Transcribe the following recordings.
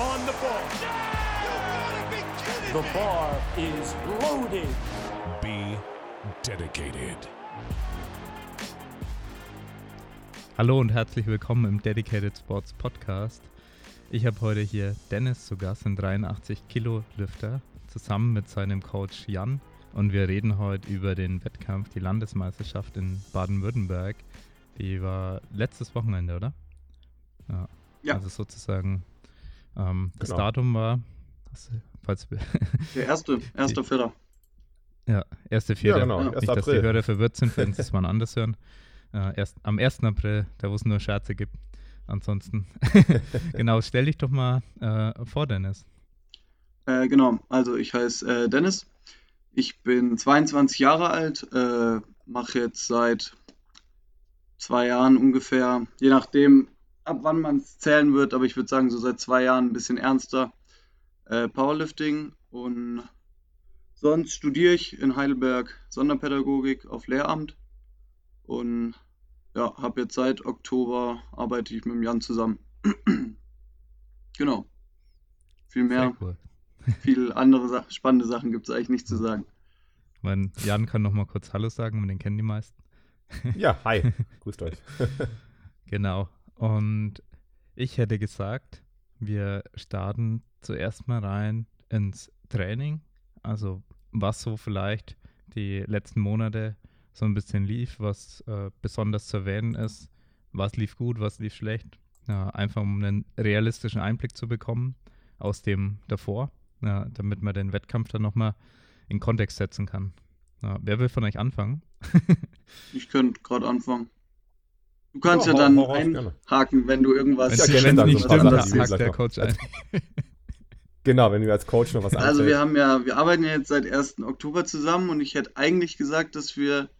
on the ball. The bar is loaded. Be dedicated. Hallo und herzlich willkommen im Dedicated Sports Podcast. Ich habe heute hier Dennis zu Gast, ein 83 Kilo Lüfter, zusammen mit seinem Coach Jan. Und wir reden heute über den Wettkampf, die Landesmeisterschaft in Baden-Württemberg. Die war letztes Wochenende, oder? Ja. Ja. Also sozusagen ähm, das Genau. Datum war, falls wir, Der erste, erster Vierter. ja, 1.4. Ja, genau, Ja. 1. Nicht, dass die April. Hörer verwirrt sind, wenn sie es mal anders hören. Äh, erst, am 1. April, da wo es nur Scherze gibt. Ansonsten, genau, stell dich doch mal äh, vor, Dennis. Äh, genau, also ich heiße äh, Dennis. Ich bin 22 Jahre alt, äh, mache jetzt seit zwei Jahren ungefähr, je nachdem, ab wann man es zählen wird, aber ich würde sagen, so seit zwei Jahren ein bisschen ernster äh, Powerlifting und sonst studiere ich in Heidelberg Sonderpädagogik auf Lehramt und ja, habe jetzt seit Oktober arbeite ich mit dem Jan zusammen. genau. Viel mehr. Cool. Viel andere Sa spannende Sachen gibt es eigentlich nicht zu sagen. Mein Jan kann noch mal kurz Hallo sagen, den kennen die meisten. Ja, hi. Grüßt euch. Genau. Und ich hätte gesagt, wir starten zuerst mal rein ins Training. Also was so vielleicht die letzten Monate so ein bisschen lief, was äh, besonders zu erwähnen ist, was lief gut, was lief schlecht. Ja, einfach um einen realistischen Einblick zu bekommen aus dem davor, ja, damit man den Wettkampf dann nochmal in Kontext setzen kann. Ja, wer will von euch anfangen? Ich könnte gerade anfangen. Du kannst Ja, ja, dann gerne. einhaken, wenn du irgendwas Wenn Ja, gerne, dann nicht stimmt, die hakt der Coach ein. Genau, wenn du als Coach noch was Also einfällt. wir haben ja, wir arbeiten ja jetzt seit 1. Oktober zusammen und ich hätte eigentlich gesagt, dass wir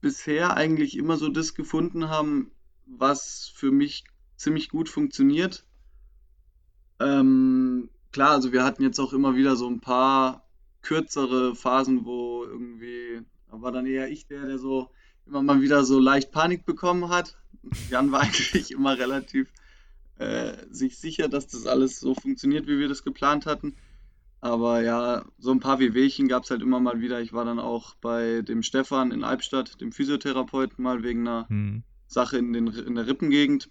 bisher eigentlich immer so das gefunden haben, was für mich ziemlich gut funktioniert. Ähm, klar, also wir hatten jetzt auch immer wieder so ein paar kürzere Phasen, wo irgendwie, da war dann eher ich der, der so immer mal wieder so leicht Panik bekommen hat. Jan war eigentlich immer relativ äh, sich sicher, dass das alles so funktioniert, wie wir das geplant hatten. Aber ja, so ein paar Wehwehchen gab es halt immer mal wieder. Ich war dann auch bei dem Stefan in Albstadt, dem Physiotherapeuten, mal wegen einer Hm. Sache in, den, in der Rippengegend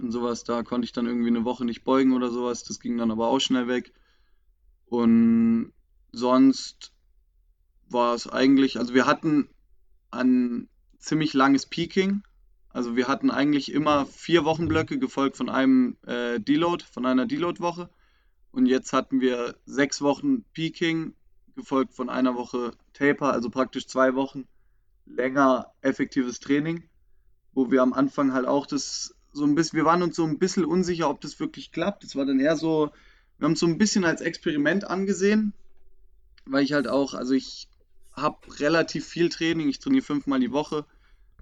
und sowas. Da konnte ich dann irgendwie eine Woche nicht beugen oder sowas. Das ging dann aber auch schnell weg. Und sonst war es eigentlich, also wir hatten ein ziemlich langes Peaking. Also wir hatten eigentlich immer vier Wochenblöcke gefolgt von einem äh, Deload, von einer Deload-Woche. Und jetzt hatten wir sechs Wochen Peaking, gefolgt von einer Woche Taper, also praktisch zwei Wochen länger effektives Training, wo wir am Anfang halt auch das so ein bisschen, wir waren uns so ein bisschen unsicher, ob das wirklich klappt. Das war dann eher so, wir haben es so ein bisschen als Experiment angesehen, weil ich halt auch, also ich habe relativ viel Training, ich trainiere fünfmal die Woche,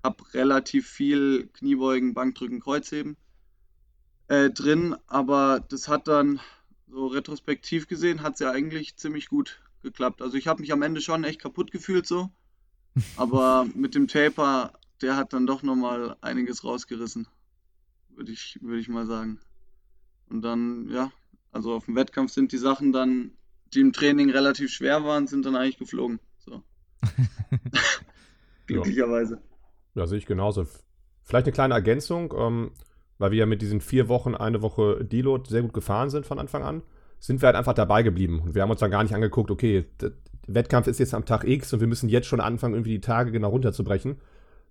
habe relativ viel Kniebeugen, Bankdrücken, Kreuzheben äh, drin, aber das hat dann so retrospektiv gesehen, hat es ja eigentlich ziemlich gut geklappt. Also ich habe mich am Ende schon echt kaputt gefühlt so, aber mit dem Taper, der hat dann doch nochmal einiges rausgerissen, würde ich, würde ich mal sagen. Und dann, ja, also auf dem Wettkampf sind die Sachen dann, die im Training relativ schwer waren, sind dann eigentlich geflogen. Glücklicherweise. Ja, sehe ich genauso. Vielleicht eine kleine Ergänzung, ähm, weil wir ja mit diesen vier Wochen, eine Woche Deload sehr gut gefahren sind von Anfang an, sind wir halt einfach dabei geblieben. Und wir haben uns dann gar nicht angeguckt, okay, der Wettkampf ist jetzt am Tag X und wir müssen jetzt schon anfangen, irgendwie die Tage genau runterzubrechen.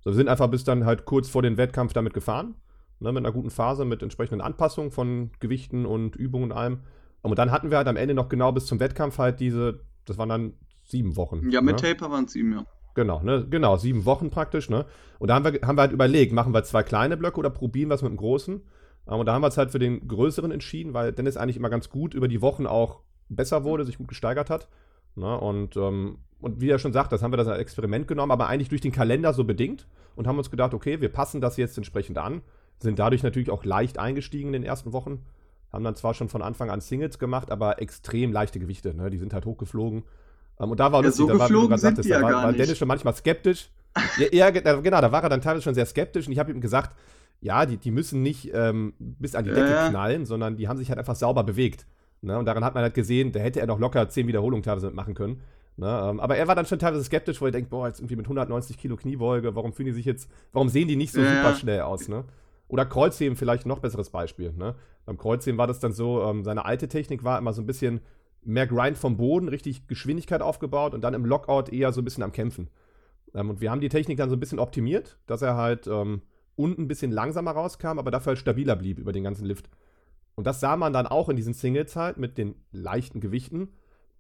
So, wir sind einfach bis dann halt kurz vor dem Wettkampf damit gefahren, ne, mit einer guten Phase, mit entsprechenden Anpassungen von Gewichten und Übungen und allem. Und dann hatten wir halt am Ende noch genau bis zum Wettkampf halt diese, das waren dann sieben Wochen. Ja, mit ne? Taper waren es sieben, ja. Genau, ne? Genau, sieben Wochen praktisch, ne? Und da haben wir, haben wir halt überlegt, machen wir zwei kleine Blöcke oder probieren wir es mit dem großen? Ähm, Und da haben wir uns halt für den größeren entschieden, weil Dennis eigentlich immer ganz gut über die Wochen auch besser wurde, sich gut gesteigert hat. Ne? Und, ähm, und wie er schon sagt, das haben wir das als Experiment genommen, aber eigentlich durch den Kalender so bedingt und haben uns gedacht, okay, wir passen das jetzt entsprechend an, sind dadurch natürlich auch leicht eingestiegen in den ersten Wochen, haben dann zwar schon von Anfang an Singles gemacht, aber extrem leichte Gewichte, ne? die sind halt hochgeflogen. Ähm, und da war Ja, lustig, so da war, wie du gerade sind sagtest, da war, war. Dennis schon manchmal skeptisch. ja, ja, genau, da war er dann teilweise schon sehr skeptisch und ich habe ihm gesagt, ja, die, die müssen nicht ähm, bis an die Decke ja. knallen, sondern die haben sich halt einfach sauber bewegt. Ne? Und daran hat man halt gesehen, da hätte er noch locker 10 Wiederholungen teilweise mitmachen können. Ne? Ähm, aber er war dann schon teilweise skeptisch, wo er denkt, boah, jetzt irgendwie mit 190 Kilo Kniebeuge, warum fühlen die sich jetzt, warum sehen die nicht so Ja, super schnell aus, ne? Oder Kreuzheben vielleicht ein noch besseres Beispiel, ne? Beim Kreuzheben war das dann so, ähm, seine alte Technik war immer so ein bisschen mehr Grind vom Boden, richtig Geschwindigkeit aufgebaut und dann im Lockout eher so ein bisschen am Kämpfen. Ähm, und wir haben die Technik dann so ein bisschen optimiert, dass er halt ähm, unten ein bisschen langsamer rauskam, aber dafür halt stabiler blieb über den ganzen Lift. Und das sah man dann auch in diesen Singles halt mit den leichten Gewichten,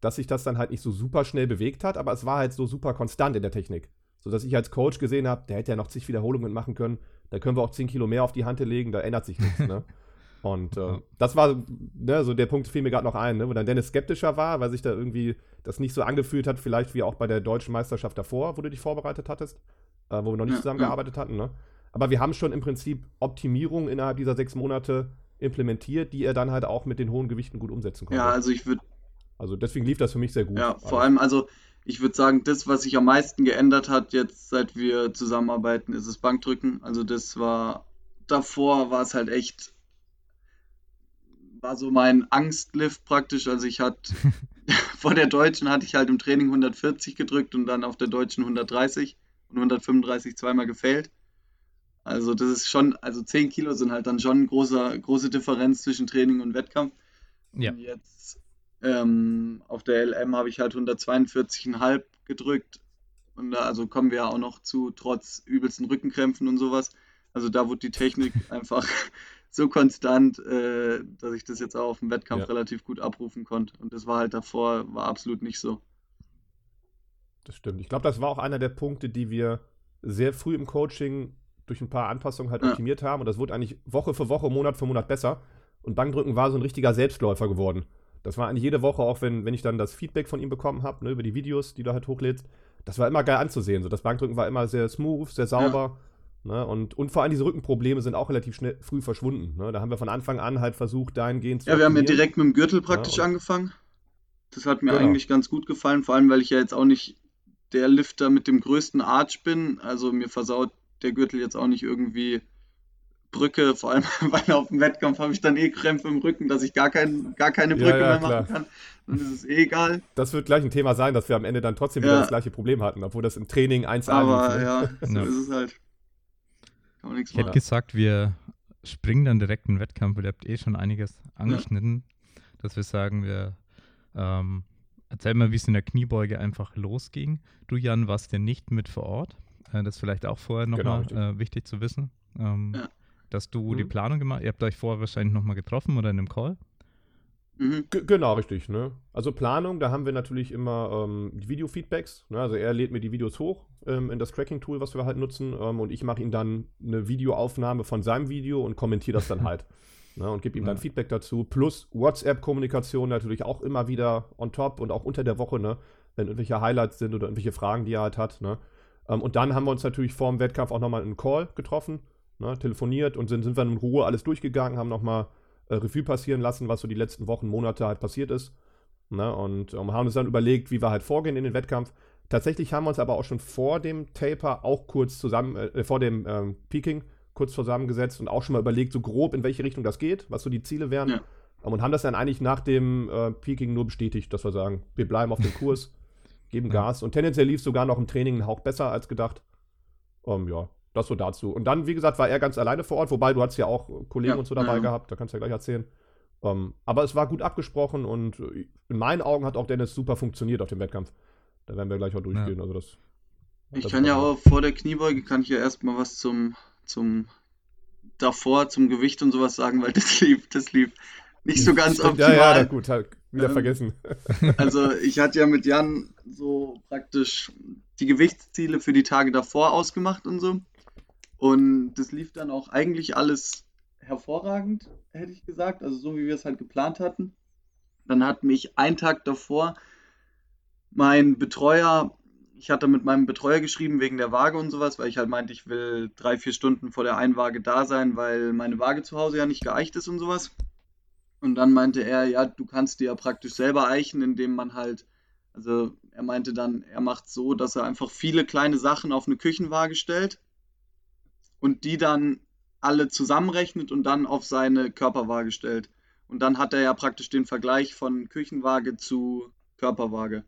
dass sich das dann halt nicht so super schnell bewegt hat, aber es war halt so super konstant in der Technik. Sodass ich als Coach gesehen habe, der hätte ja noch zig Wiederholungen machen können, da können wir auch 10 Kilo mehr auf die Hand legen, da ändert sich nichts. Ne? Und äh, Ja. das war, ne, so der Punkt fiel mir gerade noch ein, ne, wo dann Dennis skeptischer war, weil sich da irgendwie das nicht so angefühlt hat, vielleicht wie auch bei der deutschen Meisterschaft davor, wo du dich vorbereitet hattest, äh, wo wir noch nicht Ja, zusammengearbeitet hatten. Ne? Aber wir haben schon im Prinzip Optimierungen innerhalb dieser sechs Monate implementiert, die er dann halt auch mit den hohen Gewichten gut umsetzen konnte. Ja, also ich würde, also deswegen lief das für mich sehr gut. ja, alles. vor allem, also ich würde sagen, das, was sich am meisten geändert hat jetzt, seit wir zusammenarbeiten, ist das Bankdrücken. Also das war, davor war es halt echt, war so mein Angstlift praktisch. Also ich hatte, vor der Deutschen hatte ich halt im Training 140 gedrückt und dann auf der Deutschen 130 und 135 zweimal gefällt. Also das ist schon, also 10 Kilo sind halt dann schon eine große, große Differenz zwischen Training und Wettkampf. Ja. Und jetzt ähm, auf der LM habe ich halt 142,5 gedrückt. Und da also kommen wir ja auch noch zu, trotz übelsten Rückenkrämpfen und sowas. Also da wurde die Technik einfach so konstant, äh, dass ich das jetzt auch auf dem Wettkampf Ja. relativ gut abrufen konnte. Und das war halt davor, war absolut nicht so. Das stimmt. Ich glaube, das war auch einer der Punkte, die wir sehr früh im Coaching durch ein paar Anpassungen halt Ja. optimiert haben. Und das wurde eigentlich Woche für Woche, Monat für Monat besser. Und Bankdrücken war so ein richtiger Selbstläufer geworden. Das war eigentlich jede Woche, auch wenn, wenn ich dann das Feedback von ihm bekommen habe, ne, über die Videos, die du halt hochlädst, das war immer geil anzusehen. So, das Bankdrücken war immer sehr smooth, sehr sauber. Ne, und, und vor allem diese Rückenprobleme sind auch relativ schnell früh verschwunden. Ne? Da haben wir von Anfang an halt versucht, dahingehend zu Ja, wir haben ja direkt mit dem Gürtel praktisch Ja, angefangen. Das hat mir Genau. eigentlich ganz gut gefallen, vor allem weil ich ja jetzt auch nicht der Lifter mit dem größten Arch bin. Also mir versaut der Gürtel jetzt auch nicht irgendwie Brücke, vor allem weil auf dem Wettkampf habe ich dann eh Krämpfe im Rücken, dass ich gar, kein, gar keine Ja, Brücke ja, mehr klar. machen kann. Dann ist es eh egal. Das wird gleich ein Thema sein, dass wir am Ende dann trotzdem wieder Ja. das gleiche Problem hatten, obwohl das im Training 1A Aber lief. Ne? ja, so Ja. ist es halt. Kann man nichts Ich hätte gesagt, wir springen dann direkt in den Wettkampf, weil ihr habt eh schon einiges angeschnitten, dass wir sagen, wir ähm, erzähl mal, wie es in der Kniebeuge einfach losging. Du, Jan, warst ja nicht mit vor Ort. Äh, das ist vielleicht auch vorher Genau, nochmal richtig. äh, wichtig zu wissen. Ähm, Ja. Dass du die Mhm. Planung gemacht Ihr habt euch vorher wahrscheinlich nochmal getroffen oder in einem Call. Mhm. Genau, richtig. Ne? Also Planung, da haben wir natürlich immer ähm, Video-Feedbacks. Ne? Also er lädt mir die Videos hoch ähm, in das Tracking-Tool, was wir halt nutzen. Ähm, und ich mache ihm dann eine Videoaufnahme von seinem Video und kommentiere das dann halt. Ne? Und gebe ihm dann Ja. Feedback dazu. Plus WhatsApp-Kommunikation natürlich auch immer wieder on top und auch unter der Woche, ne? wenn irgendwelche Highlights sind oder irgendwelche Fragen, die er halt hat. Ne? Ähm, und dann haben wir uns natürlich vor dem Wettkampf auch nochmal einen Call getroffen, ne? telefoniert und sind, sind wir in Ruhe alles durchgegangen, haben nochmal äh, Revue passieren lassen, was so die letzten Wochen, Monate halt passiert ist. Ne? Und ähm, haben uns dann überlegt, wie wir halt vorgehen in den Wettkampf. Tatsächlich haben wir uns aber auch schon vor dem Taper auch kurz zusammen, äh, vor dem ähm, Peaking kurz zusammengesetzt und auch schon mal überlegt, so grob in welche Richtung das geht, was so die Ziele wären. Ja. Ähm, und haben das dann eigentlich nach dem äh, Peaking nur bestätigt, dass wir sagen, wir bleiben auf dem Kurs, geben Ja. Gas. Und tendenziell lief sogar noch im Training einen Hauch besser als gedacht. Ähm, ja, das so dazu. Und dann, wie gesagt, war er ganz alleine vor Ort, wobei du hattest ja auch äh, Kollegen Ja, und so dabei ja. gehabt, da kannst du ja gleich erzählen. Ähm, aber es war gut abgesprochen und äh, in meinen Augen hat auch Dennis super funktioniert auf dem Wettkampf. Da werden wir gleich auch durchgehen. Also das, Ich das kann ja auch- vor der Kniebeuge, kann ich ja erstmal was zum, zum davor, zum Gewicht und sowas sagen, weil das lief, das lief nicht so ganz Stimmt, optimal. Ja, ja, gut, halt wieder Ähm, vergessen. Also ich hatte ja mit Jan so praktisch die Gewichtsziele für die Tage davor ausgemacht und so. Und das lief dann auch eigentlich alles hervorragend, hätte ich gesagt. Also so wie wir es halt geplant hatten. Dann hat mich einen Tag davor mein Betreuer, ich hatte mit meinem Betreuer geschrieben wegen der Waage und sowas, weil ich halt meinte, ich will drei, vier Stunden vor der Einwaage da sein, weil meine Waage zu Hause ja nicht geeicht ist und sowas. Und dann meinte er, ja, du kannst dir ja praktisch selber eichen, indem man halt, also er meinte dann, er macht so, dass er einfach viele kleine Sachen auf eine Küchenwaage stellt und die dann alle zusammenrechnet und dann auf seine Körperwaage stellt. Und dann hat er ja praktisch den Vergleich von Küchenwaage zu Körperwaage.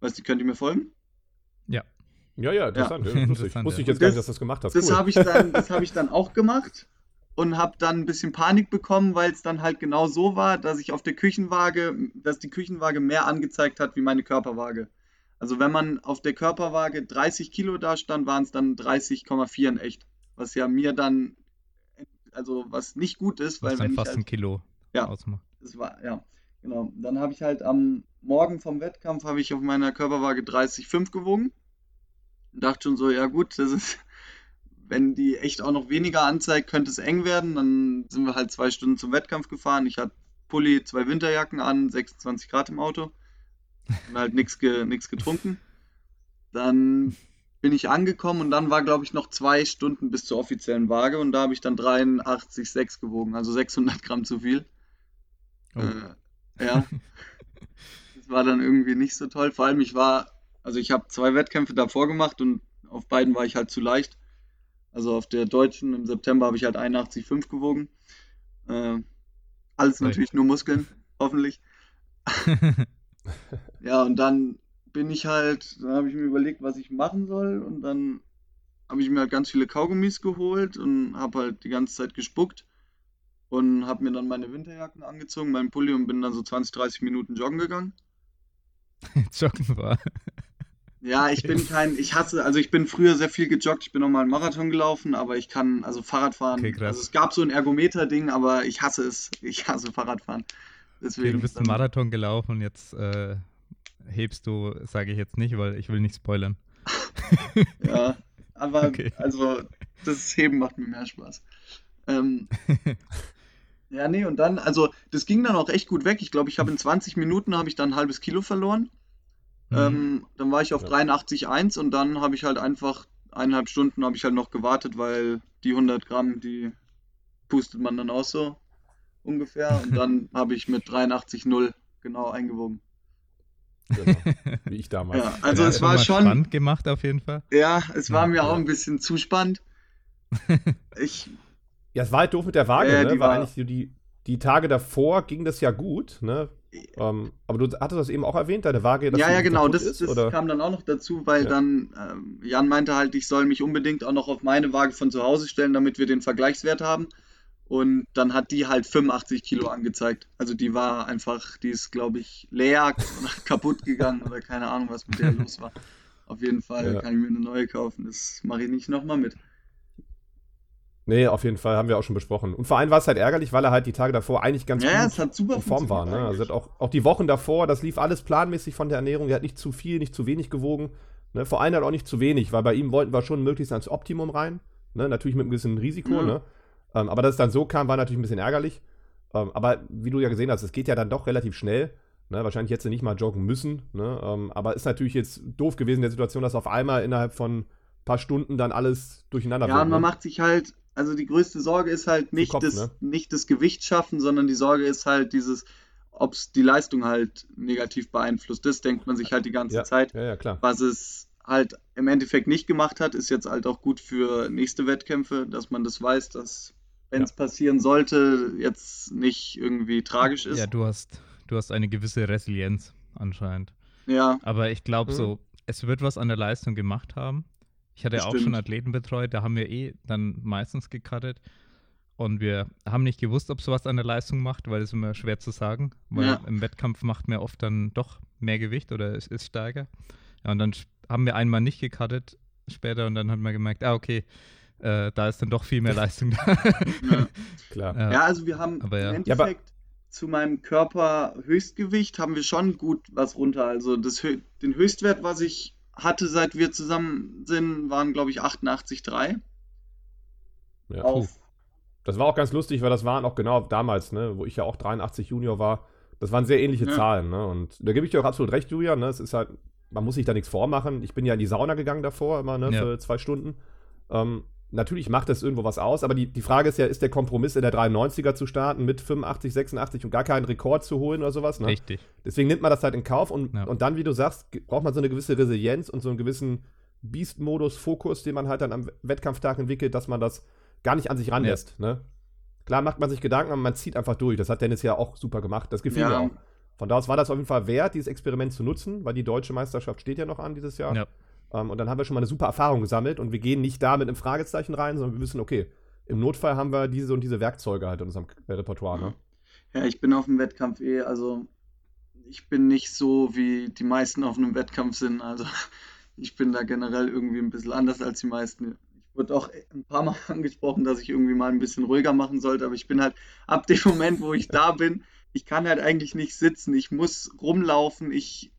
Weißt du, könnt ihr mir folgen? Ja. Ja, ja, interessant. Ja. Interessant, Wusste ich jetzt gar Das- nicht, dass du das gemacht hast. Das Cool. habe ich, dann- das hab ich dann auch gemacht und habe dann ein bisschen Panik bekommen, weil es dann halt genau so war, dass ich auf der Küchenwaage, dass die Küchenwaage mehr angezeigt hat wie meine Körperwaage. Also wenn man auf der Körperwaage 30 Kilo da stand, waren es dann 30,4 in echt. Was ja mir dann, also was nicht gut ist, weil Was wenn dann fast halt, ein Kilo Ja. ausmacht. das war, ja, genau. Dann habe ich halt am Morgen vom Wettkampf habe ich auf meiner Körperwaage 30,5 gewogen. Und dachte schon so, ja gut, das ist, wenn die echt auch noch weniger anzeigt, könnte es eng werden. Dann sind wir halt zwei Stunden zum Wettkampf gefahren. Ich hatte Pulli, zwei Winterjacken an, 26 Grad im Auto. Und halt nichts ge, nix getrunken. Dann bin ich angekommen und dann war, glaube ich, noch zwei Stunden bis zur offiziellen Waage und da habe ich dann 83,6 gewogen, also 600 Gramm zu viel. Oh. Äh, ja. Das war dann irgendwie nicht so toll. Vor allem, ich war, also ich habe zwei Wettkämpfe davor gemacht und auf beiden war ich halt zu leicht. Also auf der deutschen im September habe ich halt 81,5 gewogen. Äh, alles natürlich nur Muskeln, hoffentlich. Ja, und dann bin ich halt, dann habe ich mir überlegt, was ich machen soll. Und dann habe ich mir halt ganz viele Kaugummis geholt und habe halt die ganze Zeit gespuckt. Und habe mir dann meine Winterjacken angezogen, meinen Pulli und bin dann so 20, 30 Minuten joggen gegangen. Joggen war. Ja, ich bin kein, ich hasse, also ich bin früher sehr viel gejoggt, ich bin noch mal einen Marathon gelaufen, aber ich kann, also Fahrradfahren, Okay, also es gab so ein Ergometer-Ding, aber ich hasse es, ich hasse Fahrradfahren. Deswegen du bist einen Marathon gelaufen und jetzt äh, hebst du, sage ich jetzt nicht, weil ich will nicht spoilern. Ja, aber Okay. also das Heben macht mir mehr Spaß. Ähm, ja, nee, und dann, also das ging dann auch echt gut weg. Ich glaube, ich habe in 20 Minuten habe ich dann ein halbes Kilo verloren. Mhm. Ähm, dann war ich auf Ja. 83,1 und dann habe ich halt einfach eineinhalb Stunden habe ich halt noch gewartet, weil die 100 Gramm, die pustet man dann auch so ungefähr. Und dann habe ich mit 83,0 genau eingewogen. Genau. Wie ich damals. Ja, also Ja, es war schon, spannend gemacht auf jeden Fall. ja, es war Ja, mir auch ein bisschen zu spannend. Ich, Ja, es war halt doof mit der Waage, Ja, ne? die war- eigentlich so die, die Tage davor ging das ja gut, ne? Ähm, aber du hattest das eben auch erwähnt, deine Waage, dass ja, ja, genau, das, ist, das kam dann auch noch dazu, weil Ja. dann ähm, Jan meinte halt, ich soll mich unbedingt auch noch auf meine Waage von zu Hause stellen, damit wir den Vergleichswert haben. Und dann hat die halt 85 Kilo angezeigt. Also die war einfach, die ist, glaube ich, leer kaputt gegangen oder keine Ahnung, was mit der los war. Auf jeden Fall Ja. kann ich mir eine neue kaufen. Das mache ich nicht nochmal mit. Nee, auf jeden Fall, haben wir auch schon besprochen. Und vor allem war es halt ärgerlich, weil er halt die Tage davor eigentlich ganz Ja, gut hat in Form war. Ne? Also auch, auch die Wochen davor, das lief alles planmäßig von der Ernährung. Er hat nicht zu viel, nicht zu wenig gewogen. Ne? Vor allem halt auch nicht zu wenig, weil bei ihm wollten wir schon möglichst ans Optimum rein. Ne? Natürlich mit einem gewissen Risiko. Ja. Ne? Ähm, aber dass es dann so kam, war natürlich ein bisschen ärgerlich. Ähm, aber wie du ja gesehen hast, es geht ja dann doch relativ schnell. Ne? Wahrscheinlich hättest du nicht mal joggen müssen. Ne? Ähm, aber ist natürlich jetzt doof gewesen in der Situation, dass auf einmal innerhalb von ein paar Stunden dann alles durcheinander Ja, wird, und man ne? macht sich halt, also die größte Sorge ist halt nicht, Kopf, das, ne? nicht das Gewicht schaffen, sondern die Sorge ist halt dieses, ob es die Leistung halt negativ beeinflusst. Das denkt man sich halt die ganze Ja. Zeit. Ja, ja, klar. Was es halt im Endeffekt nicht gemacht hat, ist jetzt halt auch gut für nächste Wettkämpfe, dass man das weiß, dass wenn es passieren sollte, jetzt nicht irgendwie tragisch ist. Ja, du hast, du hast eine gewisse Resilienz anscheinend. Ja, Aber ich glaube Mhm. so, es wird was an der Leistung gemacht haben. Ich hatte auch Bestimmt. schon Athleten betreut, da haben wir eh dann meistens gecuttet. Und wir haben nicht gewusst, ob sowas an der Leistung macht, weil es immer schwer zu sagen. Weil Ja. im Wettkampf macht man oft dann doch mehr Gewicht oder es ist stärker. Ja, und dann haben wir einmal nicht gecuttet später und dann hat man gemerkt, ah, okay, äh, da ist dann doch viel mehr Leistung da. ja. klar. Ja. Ja, also wir haben Aber ja. im Ja, aber- Endeffekt zu meinem Körperhöchstgewicht haben wir schon gut was runter. Also das, den Höchstwert, was ich hatte, seit wir zusammen sind, waren, glaube ich, 88,3 Ja. auf. Das war auch ganz lustig, weil das waren auch genau damals, ne, wo ich ja auch 83 Junior war. Das waren sehr ähnliche Ja. Zahlen, ne? Und da gebe ich dir auch absolut recht, Julian. Ne? Es ist halt, man muss sich da nichts vormachen. Ich bin ja in die Sauna gegangen davor, immer, ne, Ja. für zwei Stunden. Ähm, natürlich macht das irgendwo was aus, aber die, die Frage ist ja, ist der Kompromiss in der 93er zu starten mit 85, 86 und gar keinen Rekord zu holen oder sowas, ne? Richtig. Deswegen nimmt man das halt in Kauf und, Ja. und dann, wie du sagst, braucht man so eine gewisse Resilienz und so einen gewissen Beast-Modus, Fokus, den man halt dann am Wettkampftag entwickelt, dass man das gar nicht an sich ranlässt. Ne? Klar macht man sich Gedanken, aber man zieht einfach durch. Das hat Dennis ja auch super gemacht. Das gefiel Ja. mir auch. Von da aus war das auf jeden Fall wert, dieses Experiment zu nutzen, weil die deutsche Meisterschaft steht ja noch an dieses Jahr. Ja. Ähm, und dann haben wir schon mal eine super Erfahrung gesammelt und wir gehen nicht da mit einem Fragezeichen rein, sondern wir wissen, okay, im Notfall haben wir diese und diese Werkzeuge halt in unserem äh, Repertoire. Ne? Ja, ich bin auf dem Wettkampf eh, also ich bin nicht so, wie die meisten auf einem Wettkampf sind. Also ich bin da generell irgendwie ein bisschen anders als die meisten. Ich wurde auch ein paar Mal angesprochen, dass ich irgendwie mal ein bisschen ruhiger machen sollte, aber ich bin halt ab dem Moment, wo ich da bin, ich kann halt eigentlich nicht sitzen. Ich muss rumlaufen, ich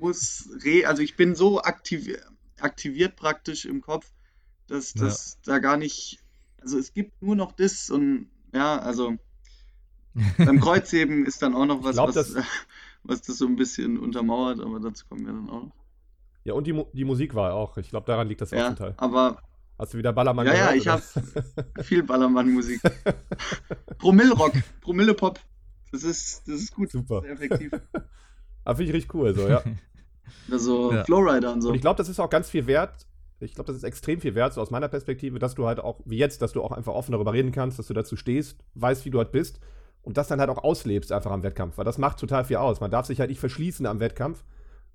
muss re, also ich bin so aktiv, aktiviert praktisch im Kopf, dass Ja. das da gar nicht, also es gibt nur noch das und ja, also beim Kreuzheben ist dann auch noch was, glaub, was, das- was das so ein bisschen untermauert, aber dazu kommen wir dann auch noch. Ja, und die, die Musik war auch. Ich glaube, daran liegt das Ja, Teil. aber Hast du wieder Ballermann Ja, ja, gehört? ich oder? viel Ballermann-Musik. Promille-Rock, Promille-Pop. Das ist, das ist gut, Super. sehr effektiv. Aber finde ich richtig cool, so, ja. Also Ja. Flowrider und so. Und ich glaube, das ist auch ganz viel wert. Ich glaube, das ist extrem viel wert, so aus meiner Perspektive, dass du halt auch, wie jetzt, dass du auch einfach offen darüber reden kannst, dass du dazu stehst, weißt, wie du halt bist und das dann halt auch auslebst einfach am Wettkampf, weil das macht total viel aus. Man darf sich halt nicht verschließen am Wettkampf,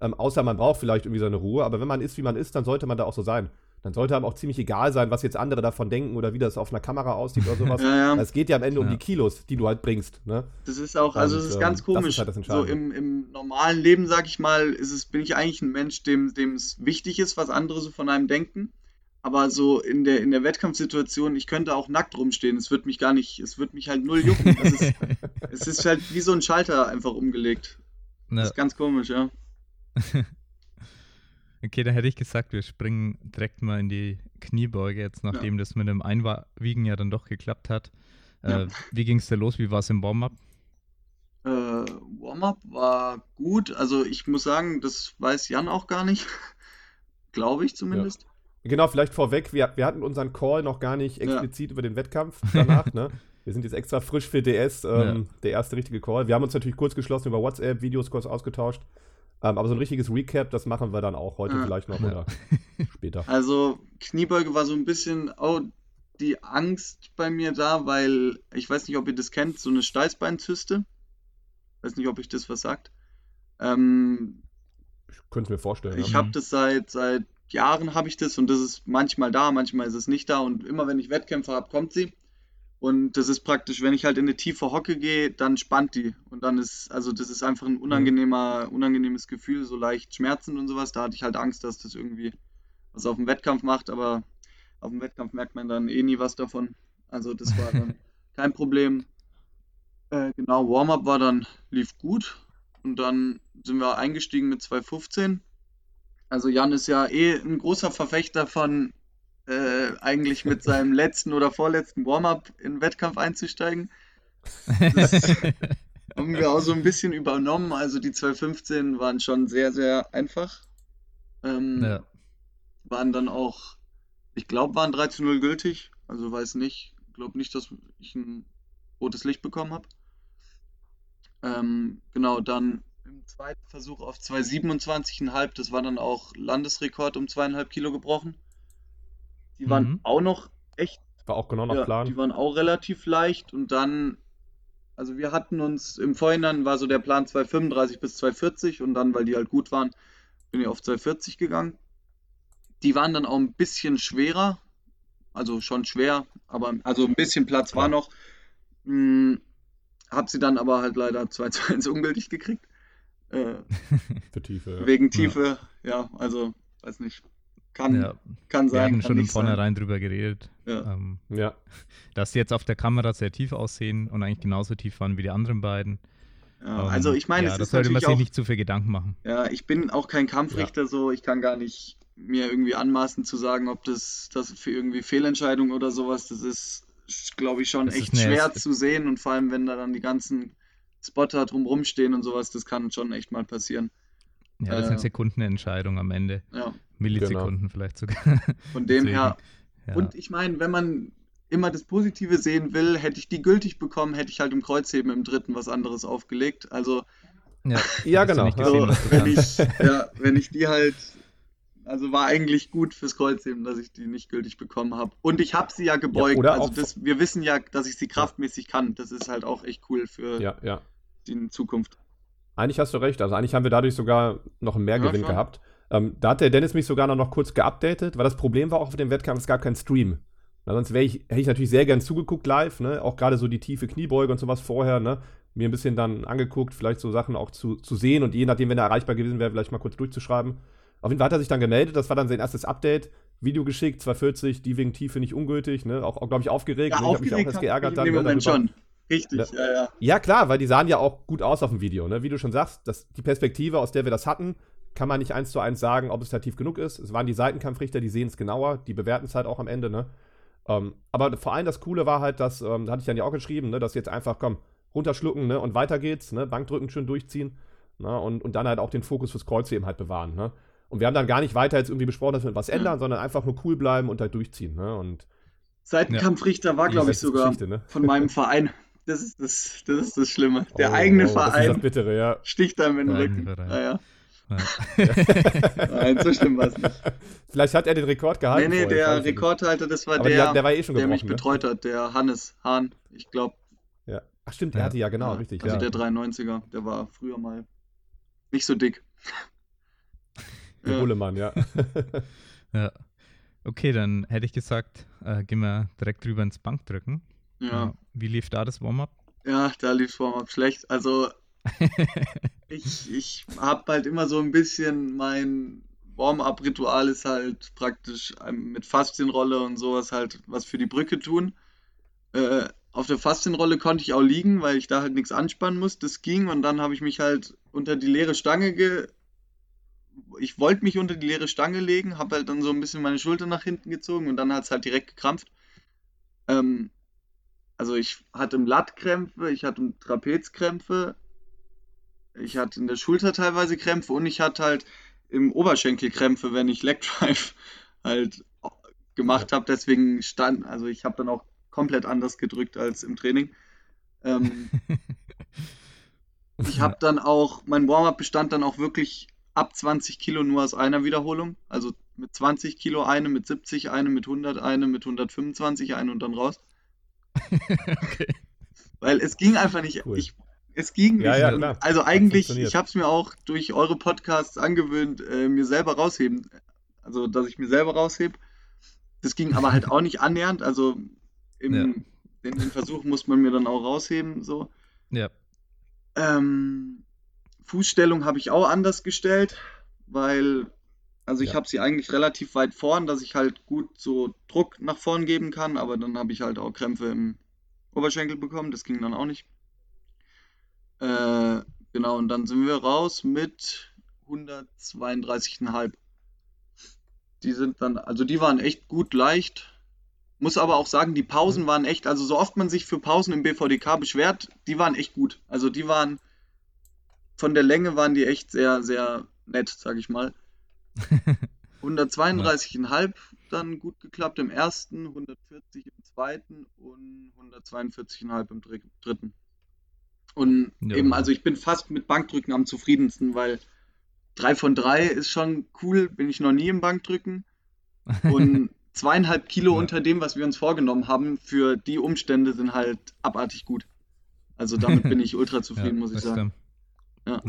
ähm, außer man braucht vielleicht irgendwie seine Ruhe, aber wenn man ist, wie man ist, dann sollte man da auch so sein. Dann sollte einem auch ziemlich egal sein, was jetzt andere davon denken oder wie das auf einer Kamera aussieht oder sowas. Ja, ja. Es geht ja am Ende um Ja. die Kilos, die du halt bringst. Ne? Das ist auch, also es ist ähm, ganz das komisch. ist halt das so im, im normalen Leben, sag ich mal, ist es, bin ich eigentlich ein Mensch, dem es wichtig ist, was andere so von einem denken. Aber so in der, in der Wettkampfsituation, ich könnte auch nackt rumstehen. Es wird mich gar nicht, es wird mich halt null jucken. Es ist, es ist halt wie so ein Schalter einfach umgelegt. Das Na, ist ganz komisch, ja. okay, dann hätte ich gesagt, wir springen direkt mal in die Kniebeuge, jetzt nachdem das mit dem Einwiegen ja dann doch geklappt hat. Ja. Äh, wie ging es da los? Wie war es im Warm-up? Äh, Warm-up war gut. Also ich muss sagen, das weiß Jan auch gar nicht. Glaube ich zumindest. Genau, vielleicht vorweg, wir, wir hatten unseren Call noch gar nicht Ja. explizit über den Wettkampf danach, ne? Wir sind jetzt extra frisch für DS, ähm, Ja. der erste richtige Call. Wir haben uns natürlich kurz geschlossen über WhatsApp, Videos kurz ausgetauscht. Ähm, aber so ein richtiges Recap, das machen wir dann auch heute Ja. vielleicht noch Ja. oder später. Also Kniebeuge war so ein bisschen auch die Angst bei mir da, weil ich weiß nicht, ob ihr das kennt, so eine Steißbeinzyste. Weiß nicht, ob euch das was sagt. Ähm, Ich könnte es mir vorstellen. ich ja. habe das seit seit Jahren habe ich das und das ist manchmal da, manchmal ist es nicht da und immer wenn ich Wettkämpfe habe, kommt sie. Und das ist praktisch, wenn ich halt in eine tiefe Hocke gehe, dann spannt die. Und dann ist, also das ist einfach ein unangenehmer, unangenehmes Gefühl, so leicht schmerzend und sowas. Da hatte ich halt Angst, dass das irgendwie was auf dem Wettkampf macht, aber auf dem Wettkampf merkt man dann eh nie was davon. Also das war dann kein Problem. Äh, genau, Warm-up war dann, lief gut. Und dann sind wir eingestiegen mit 2,15. Also Jan ist ja eh ein großer Verfechter von äh, eigentlich mit seinem letzten oder vorletzten Warm-up in den Wettkampf einzusteigen. Das haben wir auch so ein bisschen übernommen. Also die 2,15 waren schon sehr, sehr einfach. Ähm, ja. waren dann auch, ich glaube, waren 3 zu 0 gültig. Also weiß nicht, glaube nicht, dass ich ein rotes Licht bekommen habe. Ähm, genau, dann im zweiten Versuch auf 2,27,5, das war dann auch Landesrekord um zweieinhalb Kilo gebrochen. Die waren Mhm. auch noch echt War auch genau nach ja, Plan. die waren auch relativ leicht und dann, also wir hatten uns im Vorhinein war so der Plan 235 bis 240 und dann, weil die halt gut waren, bin ich auf 240 gegangen. Die waren dann auch ein bisschen schwerer, also schon schwer, aber also ein bisschen Platz war noch. Hm, hab sie dann aber halt leider 2 zu 1 ungültig gekriegt. Äh, Für Tiefe. Ja. wegen Tiefe, ja. also weiß nicht. Kann, ja. kann Wir sein, hatten kann schon im. Vornherein drüber geredet. Ja. Ähm, ja. dass die jetzt auf der Kamera sehr tief aussehen und eigentlich genauso tief waren wie die anderen beiden. Ja, Ähm, also ich meine, ja, es das ist sollte man sich auch nicht zu viel Gedanken machen. Ja, ich bin auch kein Kampfrichter so, ich kann gar nicht mir irgendwie anmaßen zu sagen, ob das, das für irgendwie Fehlentscheidung oder sowas, das ist, glaube ich, schon Das echt schwer zu sehen und vor allem, wenn da dann die ganzen Spotter drumrum stehen und sowas, das kann schon echt mal passieren. Ja, das Äh, sind Sekundenentscheidungen am Ende. Ja, Millisekunden vielleicht sogar. von dem her. Ja. Und ich meine, wenn man immer das Positive sehen will, hätte ich die gültig bekommen, hätte ich halt im Kreuzheben im dritten was anderes aufgelegt. Also ja, Ja, genau. Ja. gesehen, so, was du wenn ich, ja, wenn ich die halt Also war eigentlich gut fürs Kreuzheben, dass ich die nicht gültig bekommen habe. Und ich habe sie ja gebeugt. Ja, oder also das, wir wissen ja, dass ich sie kraftmäßig kann. Das ist halt auch echt cool für Ja, ja. die Zukunft. Eigentlich hast du recht. Also eigentlich haben wir dadurch sogar noch einen Mehrgewinn Ja, gehabt. Ähm, da hat der Dennis mich sogar noch, noch kurz geupdatet, weil das Problem war auch auf dem Wettkampf, es gab keinen Stream. Na, sonst ich, hätte ich natürlich sehr gern zugeguckt live, ne? Auch gerade so die tiefe Kniebeuge und sowas vorher, ne? Mir ein bisschen dann angeguckt, vielleicht so Sachen auch zu, zu sehen und je nachdem, wenn er erreichbar gewesen wäre, vielleicht mal kurz durchzuschreiben. Auf jeden Fall hat er sich dann gemeldet, das war dann sein erstes Update. Video geschickt, 240, die wegen Tiefe nicht ungültig, ne? Auch, auch glaube ich, aufgeregt. Ja, ne? Ich habe mich auch aufgeregt erst geärgert dann. in dem ne, Moment darüber. schon. Richtig, Ja. ja, ja. Ja, klar, weil die sahen ja auch gut aus auf dem Video, ne? Wie du schon sagst, das, die Perspektive, aus der wir das hatten, kann man nicht eins zu eins sagen, ob es da tief genug ist. Es waren die Seitenkampfrichter, die sehen es genauer, die bewerten es halt auch am Ende, ne? Ähm, aber vor allem das Coole war halt, dass, ähm, da hatte ich dann ja auch geschrieben, ne, dass jetzt einfach, komm, runterschlucken, ne, und weiter geht's, ne, Bankdrücken schön durchziehen, ne, und, und dann halt auch den Fokus fürs Kreuz eben halt bewahren, ne. Und wir haben dann gar nicht weiter jetzt irgendwie besprochen, dass wir was ändern, sondern einfach nur cool bleiben und halt durchziehen, ne, und Seitenkampfrichter war, glaube ich, sogar ne? von meinem Verein. Das ist das, das ist das Schlimme. Der Oh, eigene oh, Das ist das Verein Bittere, ja. sticht einem in den Der Rücken. Ja, ja. Ja. Nein, so schlimm war es nicht. Vielleicht hat er den Rekord Nee, gehalten. nee, vorher, ich der. Rekordhalter, das war Aber die der, hat- der war eh schon der mich ne? betreut hat, der Hannes Hahn. Ich glaube, Ja. Ach stimmt, er Ja. hatte ja, genau, richtig. also ja. der 93er, der war früher mal nicht so dick. Der Ja. Bullemann, ja. ja. Okay, dann hätte ich gesagt, äh, gehen wir direkt rüber ins Bankdrücken. Ja, Wie lief da das Warm-up? ja, da lief es Warm-up schlecht. Also ich, ich habe halt immer so ein bisschen mein Warm-up-Ritual ist halt praktisch ähm, mit Faszienrolle und sowas halt was für die Brücke tun. Äh, auf der Faszienrolle konnte ich auch liegen, weil ich da halt nichts anspannen muss. Das ging und dann habe ich mich halt unter die leere Stange ge... Ich wollte mich unter die leere Stange legen, habe halt dann so ein bisschen meine Schulter nach hinten gezogen und dann hat es halt direkt gekrampft. Ähm, also ich hatte im Lattkrämpfe, ich hatte im Trapezkrämpfe, ich hatte in der Schulter teilweise Krämpfe und ich hatte halt im Oberschenkel Krämpfe, wenn ich Leg Drive halt gemacht habe. Deswegen stand, also ich habe dann auch komplett anders gedrückt als im Training. Ähm, ich habe dann auch, mein Warm-up bestand dann auch wirklich ab 20 Kilo nur aus einer Wiederholung. Also mit 20 Kilo eine, mit 70 eine, mit 100 eine, mit 125 eine und dann raus. okay. Weil es ging einfach nicht. Cool. Ich, es ging nicht. Ja, ja. Also eigentlich, ich habe es mir auch durch eure Podcasts angewöhnt, äh, mir selber rausheben. Also, dass ich mir selber raushebe. Das ging aber halt auch nicht annähernd. Also im, Ja. in den Versuch muss man mir dann auch rausheben. So. Ja. Ähm, Fußstellung habe ich auch anders gestellt, weil, also ich Ja. habe sie eigentlich relativ weit vorn, dass ich halt gut so Druck nach vorn geben kann, aber dann habe ich halt auch Krämpfe im Oberschenkel bekommen, das ging dann auch nicht. Äh, genau, und dann sind wir raus mit 132,5. Die sind dann, also die waren echt gut leicht. Muss aber auch sagen, die Pausen waren echt, also so oft man sich für Pausen im BVDK beschwert, die waren echt gut. Also die waren, von der Länge waren die echt sehr, sehr nett, sag ich mal. 132,5 dann gut geklappt im ersten, 140 im zweiten und 142,5 im dr- dritten. Und Ja. eben, also ich bin fast mit Bankdrücken am zufriedensten, weil 3 von 3 ist schon cool, bin ich noch nie im Bankdrücken. Und zweieinhalb Kilo Ja. unter dem, was wir uns vorgenommen haben, für die Umstände sind halt abartig gut. Also damit bin ich ultra zufrieden, muss ich sagen. Ja.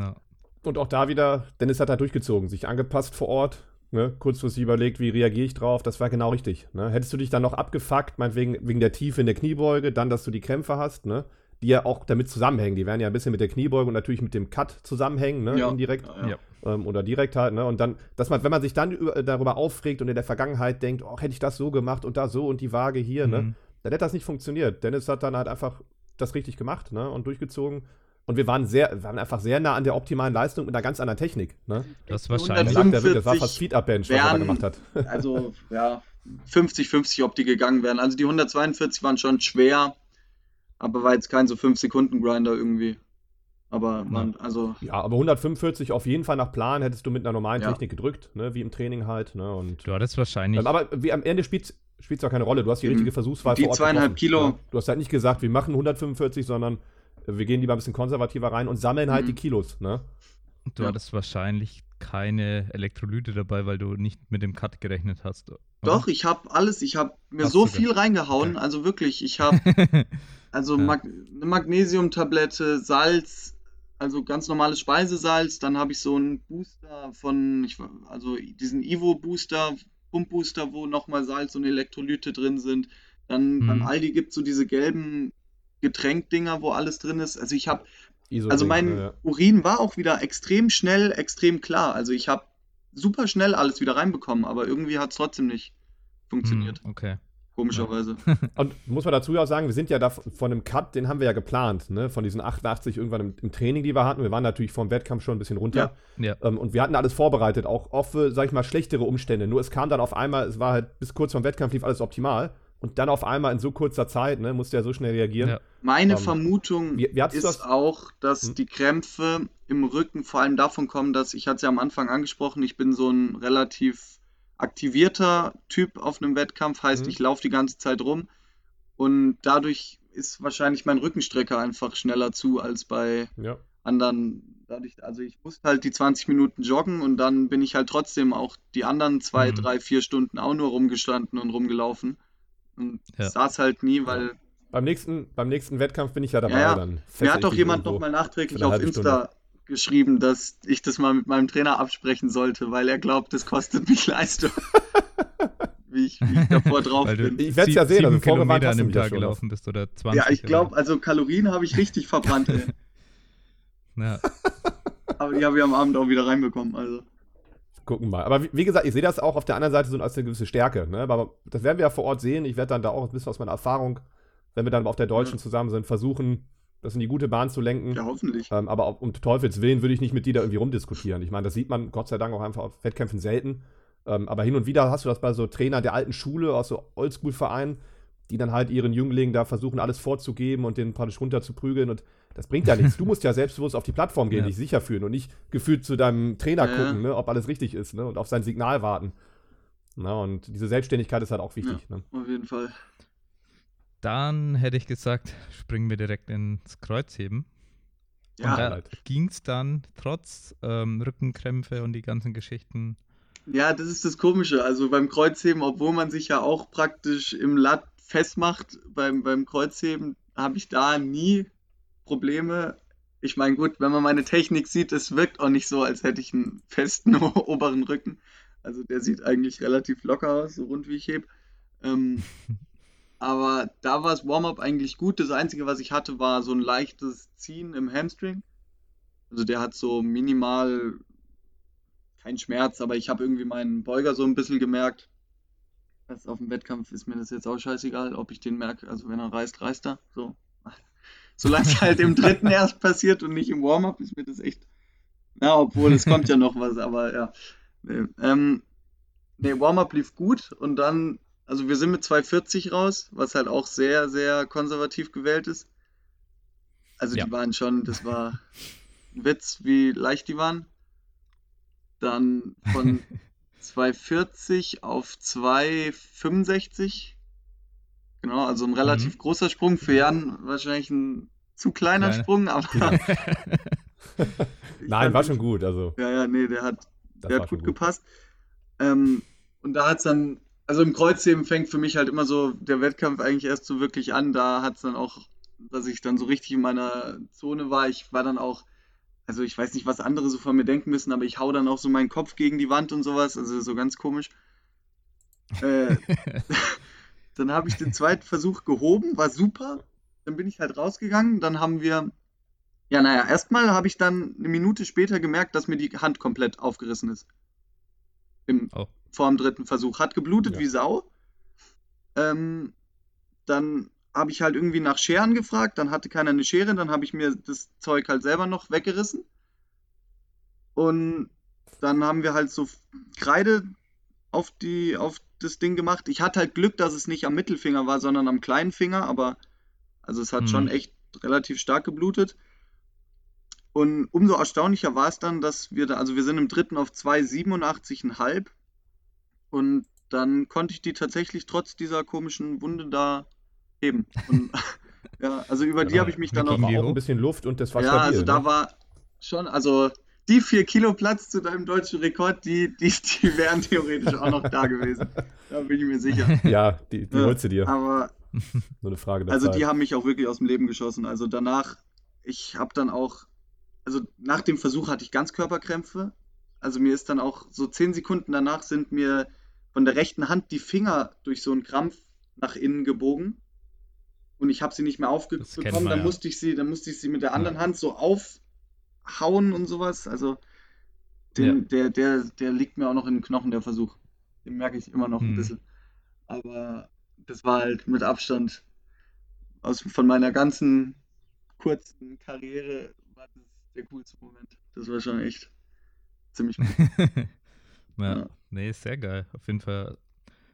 Und auch da wieder, Dennis hat da durchgezogen, sich angepasst vor Ort, ne? kurzfristig überlegt, wie reagiere ich drauf, das war genau richtig. Ne? Hättest du dich dann noch abgefuckt, meinetwegen wegen der Tiefe in der Kniebeuge, dann, dass du die Krämpfe hast, ne? die ja auch damit zusammenhängen, die werden ja ein bisschen mit der Kniebeuge und natürlich mit dem Cut zusammenhängen, ne? Ja. indirekt. Ja, ähm, oder direkt halt, ne? Und dann, dass man, wenn man sich dann über, darüber aufregt und in der Vergangenheit denkt, oh, hätte ich das so gemacht und da so und die Waage hier, ne? Mhm. Dann hätte das nicht funktioniert. Dennis hat dann halt einfach das richtig gemacht, ne? Und durchgezogen. Und wir waren sehr, wir waren einfach sehr nah an der optimalen Leistung mit einer ganz anderen Technik, ne? Das wahrscheinlich. Wirklich, das war 145 fast Feed-Up-Bench, was er da gemacht hat. Also, ja, 50-50, ob die gegangen wären. Also die 142 waren schon schwer, aber war jetzt kein so 5-Sekunden-Grinder irgendwie. Aber man, also, Ja, aber 145 auf jeden Fall nach Plan hättest du mit einer normalen Ja. Technik gedrückt, ne? Wie im Training halt, ne? Und, Du hattest wahrscheinlich. aber wie am Ende spielt es auch keine Rolle. Du hast die richtige Versuchswahl Die zweieinhalb getroffen, Kilo. Ne? Du hast halt nicht gesagt, wir machen 145, sondern wir gehen lieber ein bisschen konservativer rein und sammeln halt Mhm. die Kilos, ne? Du Ja. hattest wahrscheinlich keine Elektrolyte dabei, weil du nicht mit dem Cut gerechnet hast. oder? Doch, ich habe alles, ich habe mir Hast so viel denn? reingehauen, Okay. also wirklich, ich habe also Ja. Mag eine Magnesiumtablette, Salz, also ganz normales Speisesalz, dann habe ich so einen Booster von, ich, also diesen Ivo Booster, Pumpbooster, wo nochmal Salz und Elektrolyte drin sind. Dann beim Mhm. Aldi gibt es so diese gelben Getränkdinger, wo alles drin ist. Also ich habe Also mein ja. Urin war auch wieder extrem schnell, extrem klar. Also ich habe super schnell alles wieder reinbekommen, aber irgendwie hat es trotzdem nicht funktioniert, Hm, okay. komischerweise. Und muss man dazu ja auch sagen, wir sind ja da von einem Cut, den haben wir ja geplant, ne? Von diesen 88 irgendwann im, im Training, die wir hatten. Wir waren natürlich vom Wettkampf schon ein bisschen runter. Ja. Ähm, und wir hatten alles vorbereitet, auch, für, sag ich mal, schlechtere Umstände. Nur es kam dann auf einmal, es war halt bis kurz vorm Wettkampf lief alles optimal. Und dann auf einmal in so kurzer Zeit, ne, musste ja so schnell reagieren. Ja. Meine Ähm, Vermutung wie- wie du ist das- auch, dass Hm? die Krämpfe im Rücken vor allem davon kommen, dass ich hatte es ja am Anfang angesprochen, ich bin so ein relativ aktivierter Typ auf einem Wettkampf, heißt Mhm. ich laufe die ganze Zeit rum und dadurch ist wahrscheinlich mein Rückenstrecker einfach schneller zu als bei Ja. anderen. Dadurch, also ich musste halt die 20 Minuten joggen und dann bin ich halt trotzdem auch die anderen zwei, Mhm. drei, vier Stunden auch nur rumgestanden und rumgelaufen. Und Ja. saß halt nie, weil Beim nächsten, beim nächsten Wettkampf bin ich ja dabei. Ja, ja. Dann mir hat doch jemand nochmal nachträglich auf Insta geschrieben, dass ich das mal mit meinem Trainer absprechen sollte, weil er glaubt, das kostet mich Leistung. wie, ich, wie ich davor drauf bin. Ich werd's ja sehen, also vorgewarnt hast an du dem mich Tag schon. gelaufen bist oder 20. Ja, ich glaube, also Kalorien habe ich richtig verbrannt, ey. Ja. aber die habe ich am Abend auch wieder reinbekommen. Also. Gucken mal. Aber wie, wie gesagt, ich sehe das auch auf der anderen Seite so als eine gewisse Stärke. Ne? Aber das werden wir ja vor Ort sehen. Ich werde dann da auch ein bisschen aus meiner Erfahrung, wenn wir dann auf der Deutschen Ja. zusammen sind, versuchen, das in die gute Bahn zu lenken. Ja, hoffentlich. Ähm, aber ob, um Teufels Willen würde ich nicht mit dir da irgendwie rumdiskutieren. Ich meine, das sieht man Gott sei Dank auch einfach auf Wettkämpfen selten. Ähm, aber hin und wieder hast du das bei so Trainern der alten Schule, aus so Oldschool-Vereinen, die dann halt ihren Jünglingen da versuchen, alles vorzugeben und den praktisch runter zu prügeln. Und das bringt ja nichts. Du musst ja selbstbewusst auf die Plattform gehen, Ja. dich sicher fühlen und nicht gefühlt zu deinem Trainer Ja. gucken, ne, ob alles richtig ist ne, und auf sein Signal warten. Na, und diese Selbstständigkeit ist halt auch wichtig. Ne? Auf jeden Fall. Dann hätte ich gesagt, springen wir direkt ins Kreuzheben. Ja, und da halt. ging es dann trotz ähm, Rückenkrämpfe und die ganzen Geschichten. Ja, das ist das Komische. Also beim Kreuzheben, obwohl man sich ja auch praktisch im Latt festmacht, beim, beim Kreuzheben habe ich da nie Probleme. Ich meine, gut, wenn man meine Technik sieht, es wirkt auch nicht so, als hätte ich einen festen oberen Rücken. Also der sieht eigentlich relativ locker aus, so rund wie ich heb. Ähm, aber da war das Warm-up eigentlich gut. Das Einzige, was ich hatte, war so ein leichtes Ziehen im Hamstring. Also der hat so minimal kein Schmerz, aber ich habe irgendwie meinen Beuger so ein bisschen gemerkt. Das auf dem Wettkampf ist mir das jetzt auch scheißegal, ob ich den merke. Also wenn er reißt, reißt er. So. Solange es halt im dritten erst passiert und nicht im Warm-up, ist mir das echt. Na, obwohl es kommt ja noch was, aber ja. Nee, ähm, nee Warm-up lief gut und dann, also wir sind mit 240 raus, was halt auch sehr, sehr konservativ gewählt ist. Also Ja. die waren schon, das war ein Witz, wie leicht die waren. Dann von 240 auf 265. Genau, also ein relativ Mhm. großer Sprung. Für Jan wahrscheinlich ein zu kleiner Kleiner. Sprung, aber Nein, war schon gut. Also, Ja, ja, nee, der hat, das der hat schon gut gepasst. Ähm, und da hat es dann, also im Kreuzheben fängt für mich halt immer so der Wettkampf eigentlich erst so wirklich an. Da hat es dann auch, dass ich dann so richtig in meiner Zone war. Ich war dann auch, also ich weiß nicht, was andere so von mir denken müssen, aber ich hau dann auch so meinen Kopf gegen die Wand und sowas. Also so ganz komisch. Äh, dann habe ich den zweiten Versuch gehoben, war super. Dann bin ich halt rausgegangen. Dann haben wir, ja, naja, erstmal habe ich dann eine Minute später gemerkt, dass mir die Hand komplett aufgerissen ist. Im, Oh. Vor dem dritten Versuch. Hat geblutet Ja. wie Sau. Ähm, dann habe ich halt irgendwie nach Scheren gefragt. Dann hatte keiner eine Schere. Dann habe ich mir das Zeug halt selber noch weggerissen. Und dann haben wir halt so Kreide auf die, auf das Ding gemacht. Ich hatte halt Glück, dass es nicht am Mittelfinger war, sondern am kleinen Finger, aber also es hat Hm. schon echt relativ stark geblutet. Und umso erstaunlicher war es dann, dass wir da, also wir sind im dritten auf 2,87,5 und dann konnte ich die tatsächlich trotz dieser komischen Wunde da heben. Und ja, also über die Ja, habe ich mich dann auch auch ein bisschen Luft und das war ja, stabil. also da ne? war schon, also die vier Kilo Platz zu deinem deutschen Rekord, die, die, die wären theoretisch auch noch da gewesen. Da bin ich mir sicher. Ja, die, die Ja, holst du dir. Aber Nur eine Frage der also Zeit. die haben mich auch wirklich aus dem Leben geschossen. Also danach, ich habe dann auch, also nach dem Versuch hatte ich Ganzkörperkrämpfe. Also mir ist dann auch so zehn Sekunden danach sind mir von der rechten Hand die Finger durch so einen Krampf nach innen gebogen. Und ich habe sie nicht mehr man Dann ja. musste ich sie, dann musste ich sie mit der anderen Hand so aufhauen und sowas. Also den, der, der, der liegt mir auch noch in den Knochen, der Versuch. Den merke ich immer noch ein Hm. bisschen. Aber das war halt mit Abstand aus, von meiner ganzen kurzen Karriere war das der coolste Moment. Das war schon echt ziemlich gut. ja. Ja. Nee, ist sehr geil. Auf jeden Fall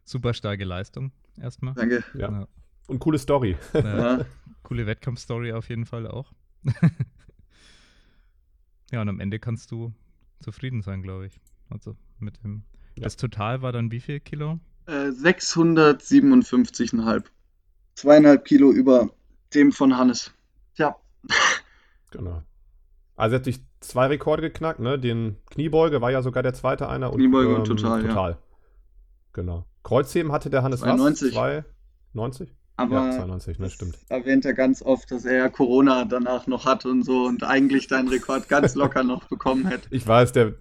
super starke Leistung erstmal. Danke. Ja. Ja. Und coole Story. Ja, Ja, coole Wettkampfstory auf jeden Fall auch. ja, und am Ende kannst du zufrieden sein, glaube ich. Also mit dem. Ja. Das Total war dann wie viel Kilo? äh, 657,5. Zweieinhalb Kilo über dem von Hannes. Tja, Genau. Also er hat sich zwei Rekorde geknackt, ne? Den Kniebeuge war ja sogar der zweite einer. Und, Kniebeuge und Total, ja. total. Genau. Kreuzheben hatte der Hannes 92. was? 290? Aber Ja, 92, ne, stimmt. erwähnt er ganz oft, dass er ja Corona danach noch hat und so und eigentlich deinen Rekord ganz locker noch bekommen hätte. Ich weiß, der,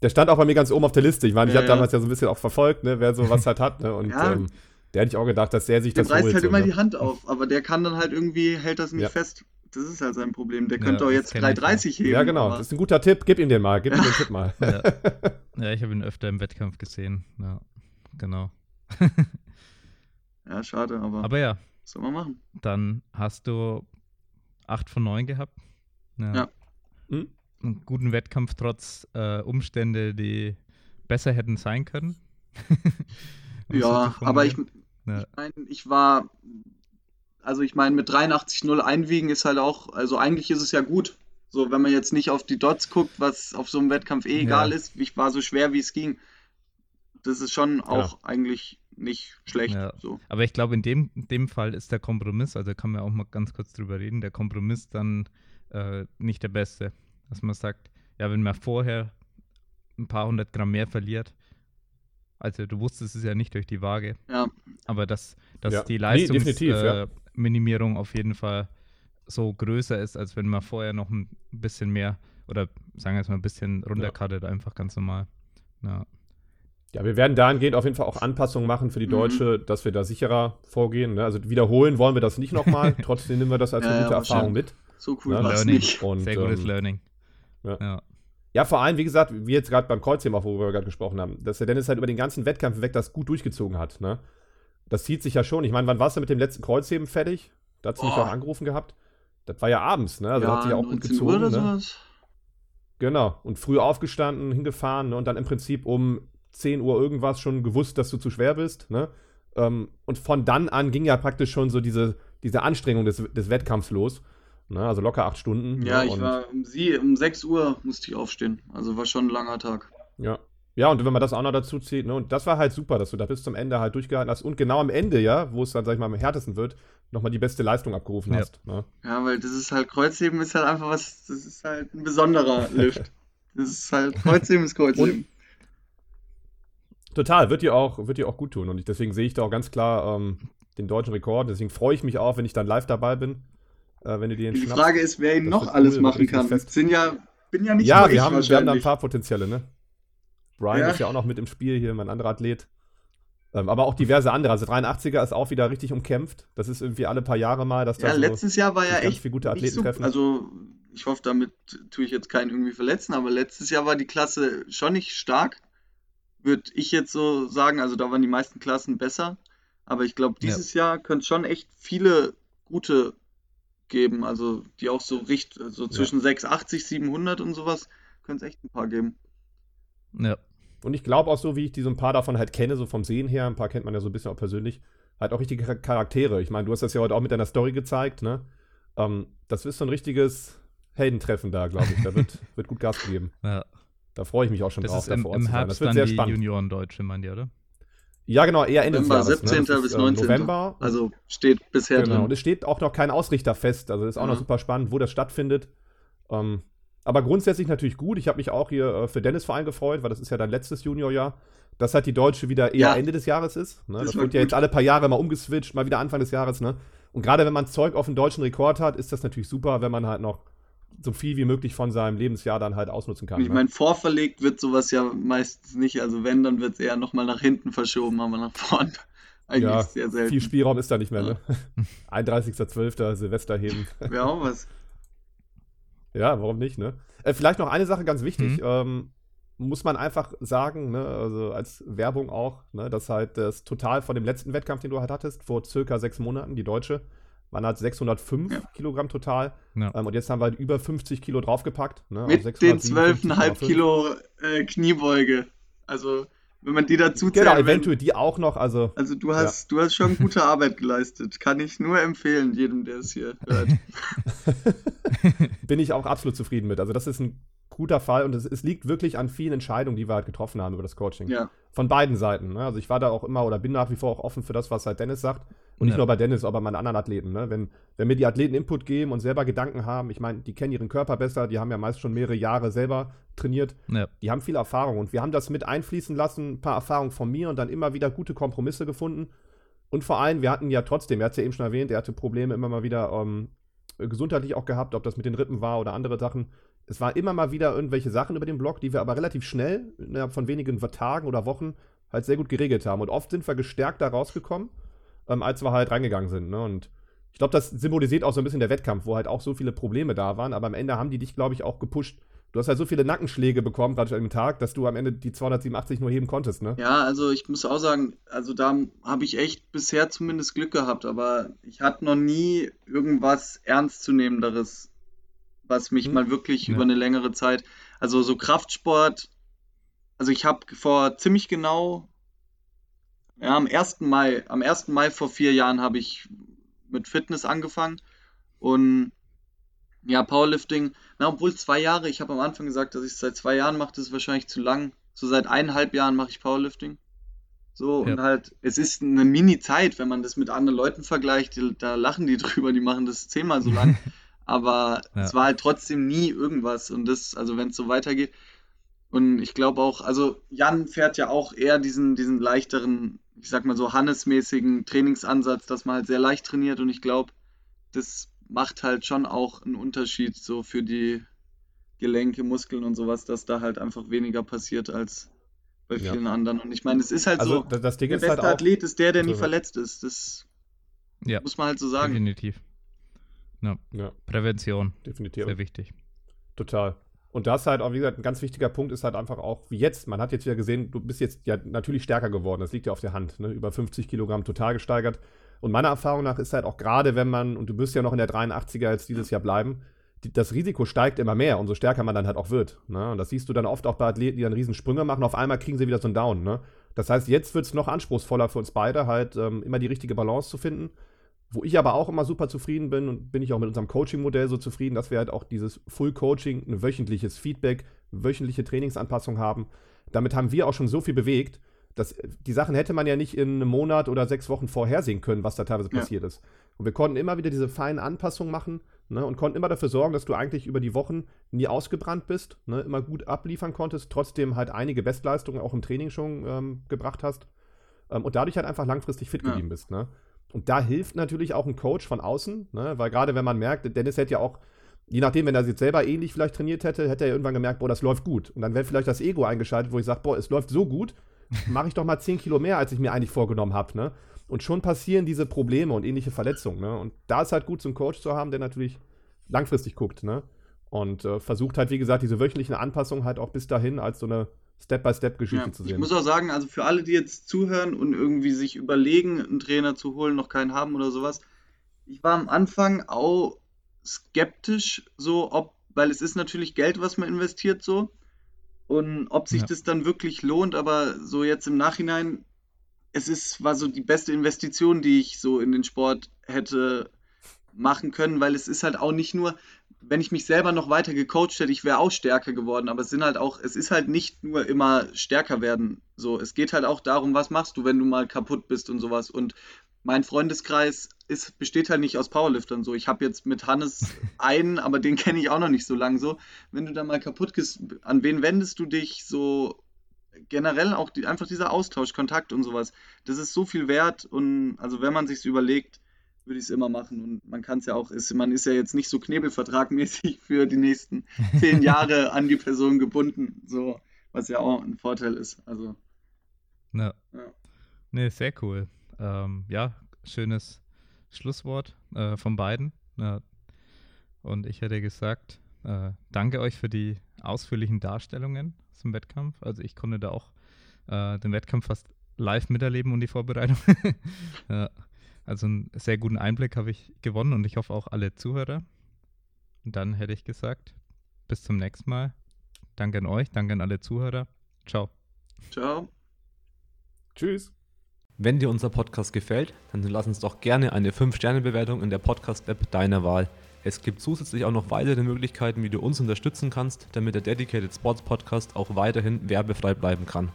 der stand auch bei mir ganz oben auf der Liste. Ich meine, ich Ja, habe ja. damals ja so ein bisschen auch verfolgt, ne, wer sowas halt hat. Ne? Und Ja. ähm, der hätte ich auch gedacht, dass der sich Der das reißt holt. halt so, immer ne? die Hand auf, aber der kann dann halt irgendwie, hält das nicht Ja. fest. Das ist halt sein Problem. Der Ja, könnte auch jetzt kenn ich, 3,30 heben. Ja, genau. aber- Das ist ein guter Tipp. Gib ihm den mal. Gib ihm den Tipp mal. Ja, ja ich habe ihn öfter im Wettkampf gesehen. Ja, genau. Ja, schade, aber, Aber ja, soll man machen? dann hast du 8 von 9 gehabt. Ja. Hm? Einen guten Wettkampf trotz äh, Umstände, die besser hätten sein können. Ja, aber ich. Ja. ich meine, ich war, also ich meine, mit 83,0 einwiegen ist halt auch, also eigentlich ist es ja gut. So, wenn man jetzt nicht auf die Dots guckt, was auf so einem Wettkampf eh egal Ja. ist, ich war so schwer, wie es ging. Das ist schon auch eigentlich nicht schlecht. Ja. So. Aber ich glaube, in dem, in dem Fall ist der Kompromiss, also kann man auch mal ganz kurz drüber reden, der Kompromiss dann äh, nicht der beste. Dass man sagt, ja, wenn man vorher ein paar hundert Gramm mehr verliert, also du wusstest es ja nicht durch die Waage, Ja, aber dass, dass Ja. die Nee, Leistungsminimierung ja. äh, Minimierung auf jeden Fall so größer ist, als wenn man vorher noch ein bisschen mehr oder sagen wir jetzt mal ein bisschen runtercuttet, einfach ganz normal. Ja. Ja, wir werden dahingehend auf jeden Fall auch Anpassungen machen für die Mhm. Deutsche, dass wir da sicherer vorgehen. Ne? Also wiederholen wollen wir das nicht nochmal. Trotzdem nehmen wir das als eine Ja, gute ja, Erfahrung mit. so cool Ja, war nicht. Und, Sehr gutes ähm, Learning. ja. ja. Ja, vor allem, wie gesagt, wie jetzt gerade beim Kreuzheben, auch worüber wir gerade gesprochen haben, dass der Dennis halt über den ganzen Wettkampf weg das gut durchgezogen hat. Ne? Das zieht sich ja schon. Ich meine, wann warst du mit dem letzten Kreuzheben fertig? Da hast du mich auch angerufen gehabt. Das war ja abends, ne? Also ja, hat sich ja auch gut 19 gezogen. Uhr oder ne? sowas. Genau. Und früh aufgestanden, hingefahren ne? und dann im Prinzip um 10 Uhr irgendwas schon gewusst, dass du zu schwer bist. Ne? Ähm, und von dann an ging ja praktisch schon so diese, diese Anstrengung des, des Wettkampfs los. Ne? Also locker acht Stunden. Ja, ne? ich und, war um, sie, um 6 Uhr musste ich aufstehen. Also war schon ein langer Tag. Ja. Ja, und wenn man das auch noch dazu zieht, ne, und das war halt super, dass du da bis zum Ende halt durchgehalten hast und genau am Ende, ja, wo es dann, sag ich mal, am härtesten wird, nochmal die beste Leistung abgerufen Ja. hast. Ne? Ja, weil das ist halt, Kreuzheben ist halt einfach was, das ist halt ein besonderer Lift. Das ist halt, Kreuzheben ist Kreuzheben. Total, wird dir auch, wird dir auch gut tun. Und ich, deswegen sehe ich da auch ganz klar ähm, den deutschen Rekord. Deswegen freue ich mich auch, wenn ich dann live dabei bin, äh, wenn du den Die schnappst. Frage ist, wer ihn Das noch alles cool, machen kann. Sind ja, bin ja nicht ja, wir haben, wir haben da ein paar Potenziale, ne? Brian Ja. ist ja auch noch mit im Spiel hier, mein anderer Athlet. Ähm, aber auch diverse andere. Also 83er ist auch wieder richtig umkämpft. Das ist irgendwie alle paar Jahre mal, dass da Ja, so letztes Jahr war ja echt viele gute Athleten so, treffen. also ich hoffe, damit tue ich jetzt keinen irgendwie verletzen, aber letztes Jahr war die Klasse schon nicht stark, würde ich jetzt so sagen. Also da waren die meisten Klassen besser, aber ich glaube, Ja. dieses Jahr könnte es schon echt viele gute geben, also die auch so richt, so zwischen 680, 700 und sowas, könnte es echt ein paar geben. ja. Und ich glaube auch so, wie ich die so ein paar davon halt kenne, so vom Sehen her, ein paar kennt man ja so ein bisschen auch persönlich, halt auch richtige Char- Charaktere. Ich meine, du hast das ja heute auch mit deiner Story gezeigt, ne? Ähm, das ist so ein richtiges Heldentreffen da, glaube ich. Da wird, wird gut Gas gegeben. ja. Da freue ich mich auch schon Das drauf, ist im, im zu sein. Herbst Das wird dann sehr die spannend. Junioren-Deutsche, meint ihr, oder? Ja, genau, eher Ende des November, Jahres. 17. Ne? Bis ist, äh, 19. November. Also steht bisher Genau, und drin. es steht auch noch kein Ausrichter fest. Also ist auch noch Ja. super spannend, wo das stattfindet. Ähm, Aber grundsätzlich natürlich gut. Ich habe mich auch hier äh, für Dennis Verein gefreut, weil das ist ja dein letztes Juniorjahr. Dass halt die Deutsche wieder eher Ja. Ende des Jahres ist. Ne? Das Das, wird ja gut. jetzt alle paar Jahre mal umgeswitcht, mal wieder Anfang des Jahres. Ne? Und gerade wenn man Zeug auf den deutschen Rekord hat, ist das natürlich super, wenn man halt noch so viel wie möglich von seinem Lebensjahr dann halt ausnutzen kann. Ich ne? meine, vorverlegt wird sowas ja meistens nicht. Also wenn, dann wird es eher nochmal nach hinten verschoben, aber nach vorn eigentlich ja, sehr selten. viel Spielraum ist da nicht mehr. Ne? 31.12. Silvester heben. Wäre auch was. Ja, warum nicht, ne? Äh, vielleicht noch eine Sache ganz wichtig. Mhm. Ähm, muss man einfach sagen, ne, also als Werbung auch, ne, dass halt das Total von dem letzten Wettkampf, den du halt hattest, vor circa sechs Monaten, die Deutsche, waren halt 605 Ja. Kilogramm total. Ja. Ähm, und jetzt haben wir halt über 50 Kilo draufgepackt. Ne, auf Mit den 657,5. 12,5 Kilo äh, Kniebeuge. Also, wenn man die dazu zählt. Genau, eventuell die auch noch. Also, Also du hast, du hast schon gute Arbeit geleistet. Kann ich nur empfehlen, jedem, der es hier hört. bin ich auch absolut zufrieden mit. Also, das ist ein guter Fall und es, es liegt wirklich an vielen Entscheidungen, die wir halt getroffen haben über das Coaching. Ja. Von beiden Seiten. Ne? Also ich war da auch immer oder bin nach wie vor auch offen für das, was halt Dennis sagt. Und nicht Ja. nur bei Dennis, auch bei meinen anderen Athleten. Ne? Wenn, wenn mir die Athleten Input geben und selber Gedanken haben, ich meine, die kennen ihren Körper besser, die haben ja meist schon mehrere Jahre selber trainiert, Ja. die haben viel Erfahrung und wir haben das mit einfließen lassen, ein paar Erfahrungen von mir und dann immer wieder gute Kompromisse gefunden. Und vor allem, wir hatten ja trotzdem, er hat es ja eben schon erwähnt, er hatte Probleme immer mal wieder ähm, gesundheitlich auch gehabt, ob das mit den Rippen war oder andere Sachen. Es war immer mal wieder irgendwelche Sachen über den Blog, die wir aber relativ schnell, innerhalb von wenigen Tagen oder Wochen, halt sehr gut geregelt haben. Und oft sind wir gestärkt da rausgekommen, ähm, als wir halt reingegangen sind. Ne? Und ich glaube, das symbolisiert auch so ein bisschen der Wettkampf, wo halt auch so viele Probleme da waren. Aber am Ende haben die dich, glaube ich, auch gepusht. Du hast halt so viele Nackenschläge bekommen, gerade an dem Tag, dass du am Ende die 287 nur heben konntest, ne? Ja, also ich muss auch sagen, also da habe ich echt bisher zumindest Glück gehabt, aber ich hatte noch nie irgendwas Ernstzunehmenderes, was mich Hm. mal wirklich Ja. über eine längere Zeit, also so Kraftsport, also ich habe vor ziemlich genau, ja, am 1. Mai, am 1. Mai vor vier Jahren habe ich mit Fitness angefangen und ja, Powerlifting, na, obwohl zwei Jahre, ich habe am Anfang gesagt, dass ich es seit zwei Jahren mache, das ist wahrscheinlich zu lang. So seit eineinhalb Jahren mache ich Powerlifting. So, Ja. und halt, es ist eine Mini-Zeit, wenn man das mit anderen Leuten vergleicht, da lachen die drüber, die machen das zehnmal so lang. Aber Ja. es war halt trotzdem nie irgendwas. Und das, also wenn es so weitergeht. Und ich glaube auch, also Jan fährt ja auch eher diesen, diesen leichteren, ich sag mal so Hannes-mäßigen Trainingsansatz, dass man halt sehr leicht trainiert. Und ich glaube, das macht halt schon auch einen Unterschied so für die Gelenke, Muskeln und sowas, dass da halt einfach weniger passiert als bei Ja. vielen anderen. Und ich meine, es ist halt Also so, der ist beste halt. Athlet ist der, der nie Also- verletzt ist. Das Ja, muss man halt so sagen. definitiv. Ja, Prävention, definitiv. sehr wichtig. Total. Und das halt auch, wie gesagt, ein ganz wichtiger Punkt ist halt einfach auch, wie jetzt, man hat jetzt wieder gesehen, du bist jetzt ja natürlich stärker geworden, das liegt ja auf der Hand, ne? über 50 Kilogramm total gesteigert. Und meiner Erfahrung nach ist halt auch gerade, wenn man, und du wirst ja noch in der 83er jetzt dieses Jahr bleiben, die, das Risiko steigt immer mehr, umso stärker man dann halt auch wird. Ne? Und das siehst du dann oft auch bei Athleten, die dann riesen Sprünge machen, auf einmal kriegen sie wieder so einen Down. Ne? Das heißt, jetzt wird es noch anspruchsvoller für uns beide, halt ähm, immer die richtige Balance zu finden. Wo ich aber auch immer super zufrieden bin und bin ich auch mit unserem Coaching-Modell so zufrieden, dass wir halt auch dieses Full-Coaching, ein wöchentliches Feedback, wöchentliche Trainingsanpassung haben. Damit haben wir auch schon so viel bewegt, dass die Sachen hätte man ja nicht in einem Monat oder sechs Wochen vorhersehen können, was da teilweise Ja. passiert ist. Und wir konnten immer wieder diese feinen Anpassungen machen ne, und konnten immer dafür sorgen, dass du eigentlich über die Wochen nie ausgebrannt bist, ne, immer gut abliefern konntest, trotzdem halt einige Bestleistungen auch im Training schon ähm, gebracht hast ähm, und dadurch halt einfach langfristig fit Ja. geblieben bist. Ne? Und da hilft natürlich auch ein Coach von außen, ne? weil gerade wenn man merkt, Dennis hätte ja auch, je nachdem, wenn er jetzt selber ähnlich vielleicht trainiert hätte, hätte er irgendwann gemerkt, boah, das läuft gut. Und dann wäre vielleicht das Ego eingeschaltet, wo ich sage, boah, es läuft so gut, mache ich doch mal 10 Kilo mehr, als ich mir eigentlich vorgenommen habe. Ne? Und schon passieren diese Probleme und ähnliche Verletzungen. Ne? Und da ist halt gut, so einen Coach zu haben, der natürlich langfristig guckt. Ne? Und äh, versucht halt, wie gesagt, diese wöchentlichen Anpassungen halt auch bis dahin als so eine Step-by-Step-Geschichte Ja, zu ich sehen. muss auch sagen, also für alle, die jetzt zuhören und irgendwie sich überlegen, einen Trainer zu holen, noch keinen haben oder sowas, ich war am Anfang auch skeptisch, so ob, weil es ist natürlich Geld, was man investiert, so und ob sich Ja. das dann wirklich lohnt, aber so jetzt im Nachhinein, es ist, war so die beste Investition, die ich so in den Sport hätte machen können, weil es ist halt auch nicht nur, wenn ich mich selber noch weiter gecoacht hätte, ich wäre auch stärker geworden, aber es sind halt auch, es ist halt nicht nur immer stärker werden. So, es geht halt auch darum, was machst du, wenn du mal kaputt bist und sowas. Und mein Freundeskreis ist, besteht halt nicht aus Powerliftern so. Ich habe jetzt mit Hannes einen, aber den kenne ich auch noch nicht so lange so. Wenn du da mal kaputt gehst, an wen wendest du dich so generell auch die, einfach dieser Austausch, Kontakt und sowas, das ist so viel wert und also wenn man sich überlegt, würde ich es immer machen und man kann es ja auch, ist, man ist ja jetzt nicht so knebelvertragmäßig für die nächsten zehn Jahre an die Person gebunden, so, was ja auch ein Vorteil ist, also. Ja. Ja. Nee, sehr cool. Ähm, ja, schönes Schlusswort äh, von beiden. Ja. Und ich hätte gesagt, äh, danke euch für die ausführlichen Darstellungen zum Wettkampf. Also ich konnte da auch äh, den Wettkampf fast live miterleben und die Vorbereitung. ja. Also einen sehr guten Einblick habe ich gewonnen und ich hoffe auch alle Zuhörer. Und dann hätte ich gesagt, bis zum nächsten Mal. Danke an euch, danke an alle Zuhörer. Ciao. Ciao. Tschüss. Wenn dir unser Podcast gefällt, dann lass uns doch gerne eine 5-Sterne-Bewertung in der Podcast-App deiner Wahl. Es gibt zusätzlich auch noch weitere Möglichkeiten, wie du uns unterstützen kannst, damit der Dedicated Sports Podcast auch weiterhin werbefrei bleiben kann.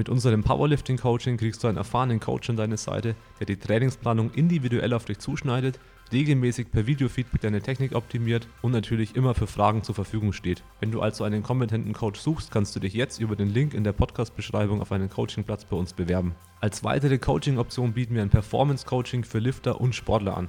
Mit unserem Powerlifting Coaching kriegst du einen erfahrenen Coach an deine Seite, der die Trainingsplanung individuell auf dich zuschneidet, regelmäßig per Videofeedback deine Technik optimiert und natürlich immer für Fragen zur Verfügung steht. Wenn du also einen kompetenten Coach suchst, kannst du dich jetzt über den Link in der Podcast-Beschreibung auf einen Coachingplatz bei uns bewerben. Als weitere Coaching-Option bieten wir ein Performance-Coaching für Lifter und Sportler an.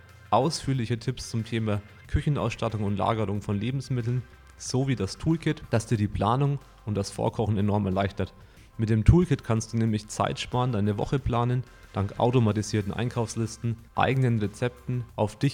ausführliche Tipps zum Thema Küchenausstattung und Lagerung von Lebensmitteln sowie das Toolkit, das dir die Planung und das Vorkochen enorm erleichtert. Mit dem Toolkit kannst du nämlich Zeit sparen, deine Woche planen, dank automatisierten Einkaufslisten, eigenen Rezepten, auf dich